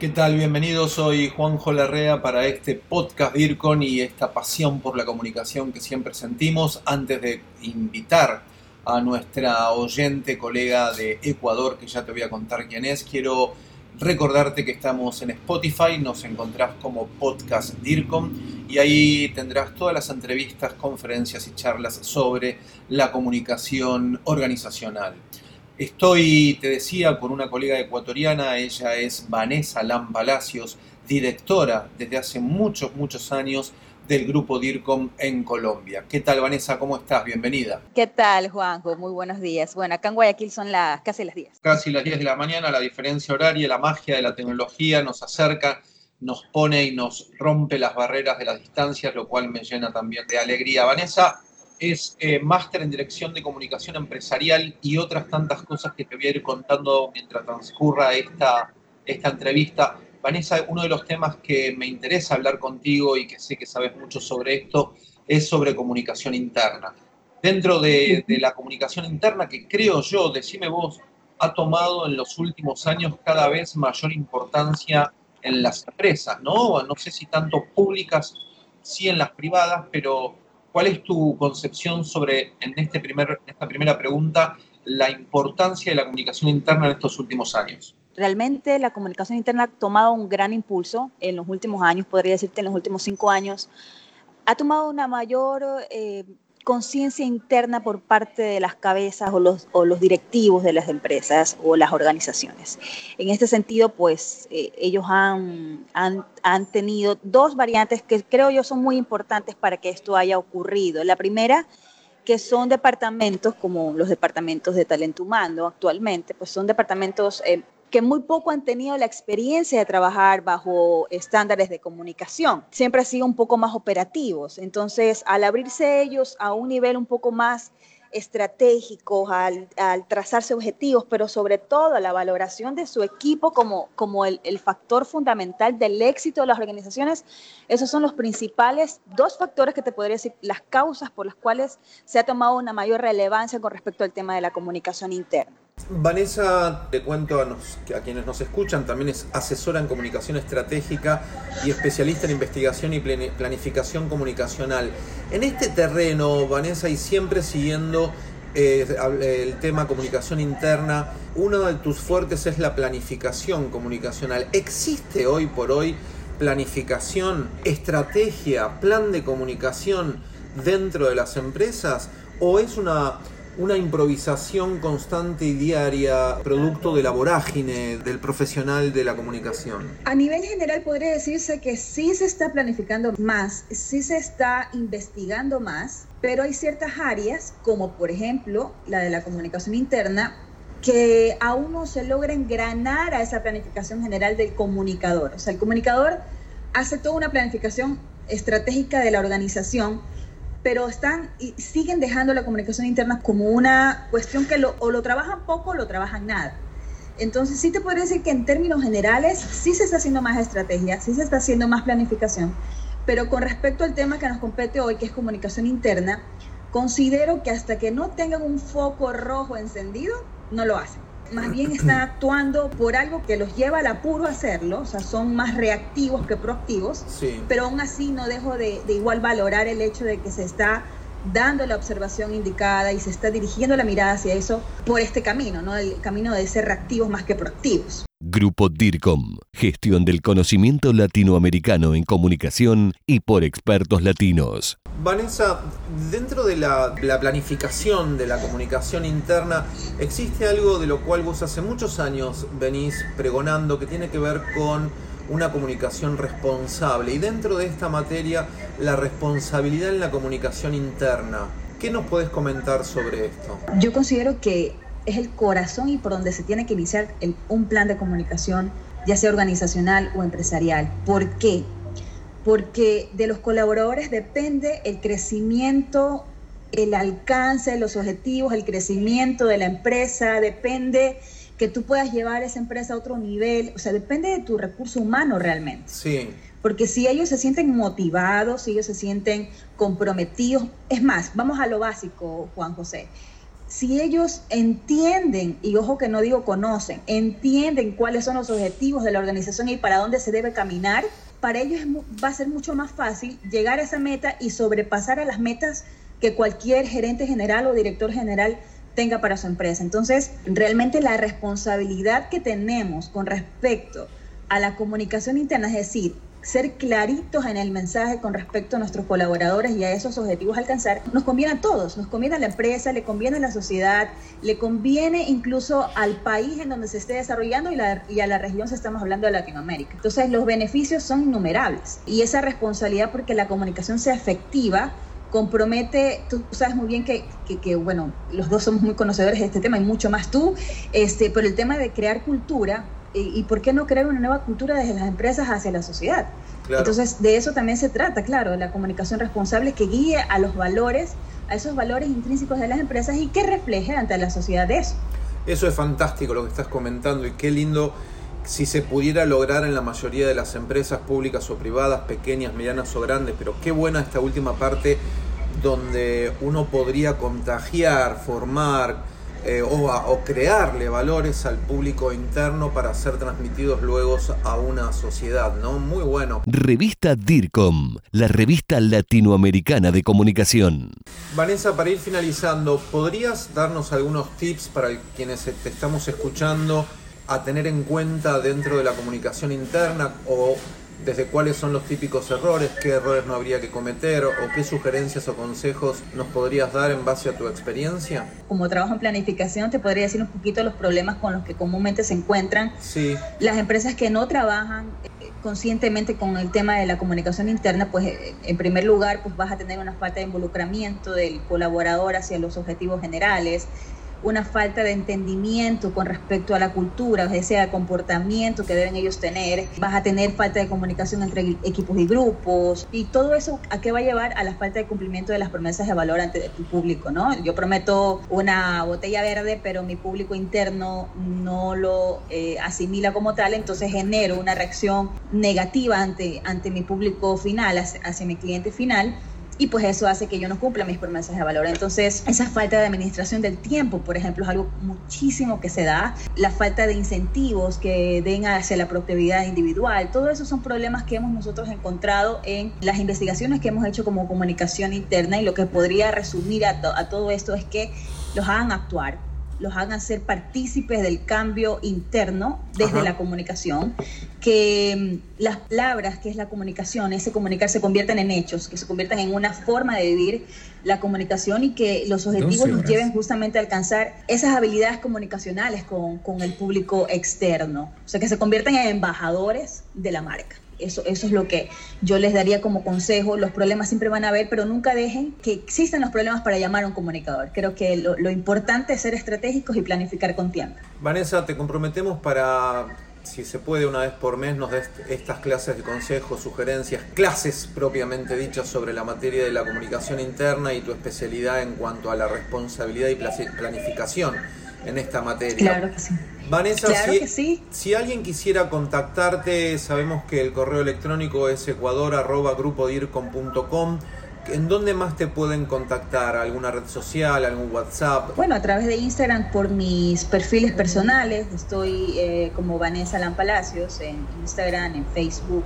¿Qué tal? Bienvenidos, soy Juanjo Larrea para este podcast DIRCON y esta pasión por la comunicación que siempre sentimos. Antes de invitar a nuestra oyente colega de Ecuador, que ya te voy a contar quién es, quiero recordarte que estamos en Spotify, nos encontrás como podcast DIRCOM y ahí tendrás todas las entrevistas, conferencias y charlas sobre la comunicación organizacional. Estoy, te decía, con una colega ecuatoriana, ella es Vanessa Lam Palacios, directora desde hace muchos, muchos años del grupo DIRCOM en Colombia. ¿Qué tal, Vanessa? ¿Cómo estás? Bienvenida. ¿Qué tal, Juanjo? Muy buenos días. Bueno, acá en Guayaquil son las casi las 10. Casi las 10 de la mañana, la diferencia horaria, la magia de la tecnología nos acerca, nos pone y nos rompe las barreras de las distancias, lo cual me llena también de alegría. Vanessa, es eh, máster en dirección de comunicación empresarial y otras tantas cosas que te voy a ir contando mientras transcurra esta, esta entrevista. Vanessa, uno de los temas que me interesa hablar contigo y que sé que sabes mucho sobre esto es sobre comunicación interna. Dentro de, de la comunicación interna, que creo yo, decime vos, ha tomado en los últimos años cada vez mayor importancia en las empresas, ¿no? No sé si tanto públicas, sí en las privadas, pero ¿Cuál es tu concepción sobre, en, este primer, esta primera pregunta, la importancia de la comunicación interna en estos últimos años? Realmente la comunicación interna ha tomado un gran impulso en los últimos años, podría decirte en los últimos cinco años. Ha tomado una mayor eh, conciencia interna por parte de las cabezas o los, o los, directivos de las empresas o las organizaciones. En este sentido, pues eh, ellos han, han, han, tenido dos variantes que creo yo son muy importantes para que esto haya ocurrido. La primera, que son departamentos como los departamentos de talento humano actualmente, pues son departamentos eh, que muy poco han tenido la experiencia de trabajar bajo estándares de comunicación. Siempre han sido un poco más operativos. Entonces, al abrirse ellos a un nivel un poco más estratégico, al, trazarse objetivos, pero sobre todo la valoración de su equipo como, como el, el, factor fundamental del éxito de las organizaciones, esos son los principales dos factores que te podría decir, las causas por las cuales se ha tomado una mayor relevancia con respecto al tema de la comunicación interna. Vanessa, te cuento a, quienes nos escuchan, también es asesora en comunicación estratégica y especialista en investigación y planificación comunicacional. En este terreno, Vanessa, y siempre siguiendo eh, el tema comunicación interna, uno de tus fuertes es la planificación comunicacional. ¿Existe hoy por hoy planificación, estrategia, plan de comunicación dentro de las empresas? ¿O es una una improvisación constante y diaria, producto de la vorágine del profesional de la comunicación? A nivel general podría decirse que sí se está planificando más, sí se está investigando más, pero hay ciertas áreas, como por ejemplo la de la comunicación interna, que aún no se logra engranar a esa planificación general del comunicador. O sea, el comunicador hace toda una planificación estratégica de la organización, pero están y siguen dejando la comunicación interna como una cuestión que lo, o lo trabajan poco o lo trabajan nada. Entonces sí te podría decir que en términos generales sí se está haciendo más estrategia, sí se está haciendo más planificación, pero con respecto al tema que nos compete hoy, que es comunicación interna, considero que hasta que no tengan un foco rojo encendido, no lo hacen más bien están actuando por algo que los lleva al apuro a hacerlo, o sea, son más reactivos que proactivos, pero aún así no dejo de, de igual valorar el hecho de que se está dando la observación indicada y se está dirigiendo la mirada hacia eso por este camino, ¿no? El camino de ser reactivos más que proactivos. Grupo DIRCOM, gestión del conocimiento latinoamericano en comunicación y por expertos latinos. Vanessa, dentro de la, planificación de la comunicación interna, existe algo de lo cual vos hace muchos años venís pregonando que tiene que ver con una comunicación responsable. Y dentro de esta materia, la responsabilidad en la comunicación interna. ¿Qué nos puedes comentar sobre esto? Yo considero que es el corazón y por donde se tiene que iniciar un plan de comunicación, ya sea organizacional o empresarial. ¿Por qué? porque de los colaboradores depende el crecimiento, el alcance de los objetivos, el crecimiento de la empresa, depende que tú puedas llevar esa empresa a otro nivel, o sea, depende de tu recurso humano realmente. Sí. Porque si ellos se sienten motivados, si ellos se sienten comprometidos, es más, vamos a lo básico, Juan José. Si ellos entienden, y ojo que no digo conocen, entienden cuáles son los objetivos de la organización y para dónde se debe caminar, para ellos va a ser mucho más fácil llegar a esa meta y sobrepasar a las metas que cualquier gerente general o director general tenga para su empresa. Entonces, realmente la responsabilidad que tenemos con respecto a la comunicación interna, es decir, ser claritos en el mensaje con respecto a nuestros colaboradores y a esos objetivos a alcanzar, nos conviene a todos, nos conviene a la empresa, le conviene a la sociedad, le conviene incluso al país en donde se esté desarrollando y, y a la región estamos hablando de Latinoamérica. Entonces los beneficios son innumerables y esa responsabilidad porque la comunicación sea efectiva compromete, tú sabes muy bien que, que, bueno, los dos somos muy conocedores de este tema y mucho más tú, este, pero el tema de crear cultura y, por qué no crear una nueva cultura desde las empresas hacia la sociedad. Entonces, de eso también se trata, claro, la comunicación responsable que guíe a los valores, a esos valores intrínsecos de las empresas y que refleje ante la sociedad eso. Eso es fantástico lo que estás comentando y qué lindo si se pudiera lograr en la mayoría de las empresas públicas o privadas, pequeñas, medianas o grandes, pero qué buena esta última parte donde uno podría contagiar, formar, eh, o, crearle valores al público interno para ser transmitidos luego a una sociedad, ¿no? Muy bueno. Revista DIRCOM, la revista latinoamericana de comunicación. Vanessa, para ir finalizando, ¿podrías darnos algunos tips para quienes te estamos escuchando a tener en cuenta dentro de la comunicación interna o desde cuáles son los típicos errores, qué errores no habría que cometer o qué sugerencias o consejos nos podrías dar en base a tu experiencia? Como trabajo en planificación, te podría decir un poquito los problemas con los que comúnmente se encuentran sí. las empresas que no trabajan eh, conscientemente con el tema de la comunicación interna, pues eh, en primer lugar, pues vas a tener una falta de involucramiento del colaborador hacia los objetivos generales, una falta de entendimiento con respecto a la cultura, o sea, el comportamiento que deben ellos tener, vas a tener falta de comunicación entre equipos y grupos, y todo eso a qué va a llevar a la falta de cumplimiento de las promesas de valor ante tu público, ¿no? Yo prometo una botella verde, pero mi público interno no lo eh, asimila como tal, entonces genero una reacción negativa ante, ante mi público final, hacia mi cliente final, y pues eso hace que yo no cumpla mis promesas de valor. Entonces, esa falta de administración del tiempo, por ejemplo, es algo muchísimo que se da. La falta de incentivos que den hacia la productividad individual, todo eso son problemas que hemos nosotros encontrado en las investigaciones que hemos hecho como comunicación interna y lo que podría resumir a, a todo esto es que los hagan actuar los hagan ser partícipes del cambio interno desde la comunicación, que mm, las palabras, que es la comunicación, ese comunicar, se conviertan en hechos, que se conviertan en una forma de vivir la comunicación y que los objetivos nos lleven justamente a alcanzar esas habilidades comunicacionales con, con el público externo, o sea, que se conviertan en embajadores de la marca. Eso, eso es lo que yo les daría como consejo. Los problemas siempre van a haber, pero nunca dejen que existan los problemas para llamar a un comunicador. Creo que lo, lo importante es ser estratégicos y planificar con tiempo. Vanessa, te comprometemos para si se puede una vez por mes nos des estas clases de consejos, sugerencias, clases propiamente dichas sobre la materia de la comunicación interna y tu especialidad en cuanto a la responsabilidad y planificación en esta materia. Claro que sí. Vanessa, si, si alguien quisiera contactarte, sabemos que el correo electrónico es ecuador.grupodircom.com. ¿En dónde más te pueden contactar? ¿Alguna red social? ¿Algún WhatsApp? Bueno, a través de Instagram por mis perfiles personales. Estoy eh, como Vanessa Lampalacios en Instagram, en Facebook,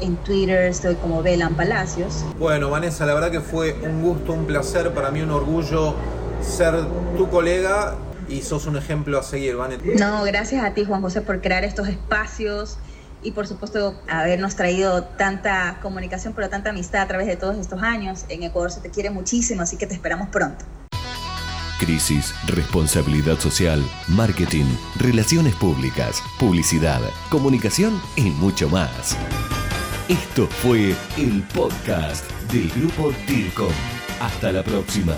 en Twitter estoy como Belan Palacios. Bueno, Vanessa, la verdad que fue un gusto, un placer, para mí un orgullo ser tu colega y sos un ejemplo a seguir, Vanet. No, gracias a ti, Juan José, por crear estos espacios y por supuesto habernos traído tanta comunicación, pero tanta amistad a través de todos estos años. En Ecuador se te quiere muchísimo, así que te esperamos pronto. Crisis, responsabilidad social, marketing, relaciones públicas, publicidad, comunicación y mucho más. Esto fue el podcast del grupo DIRCOM. Hasta la próxima.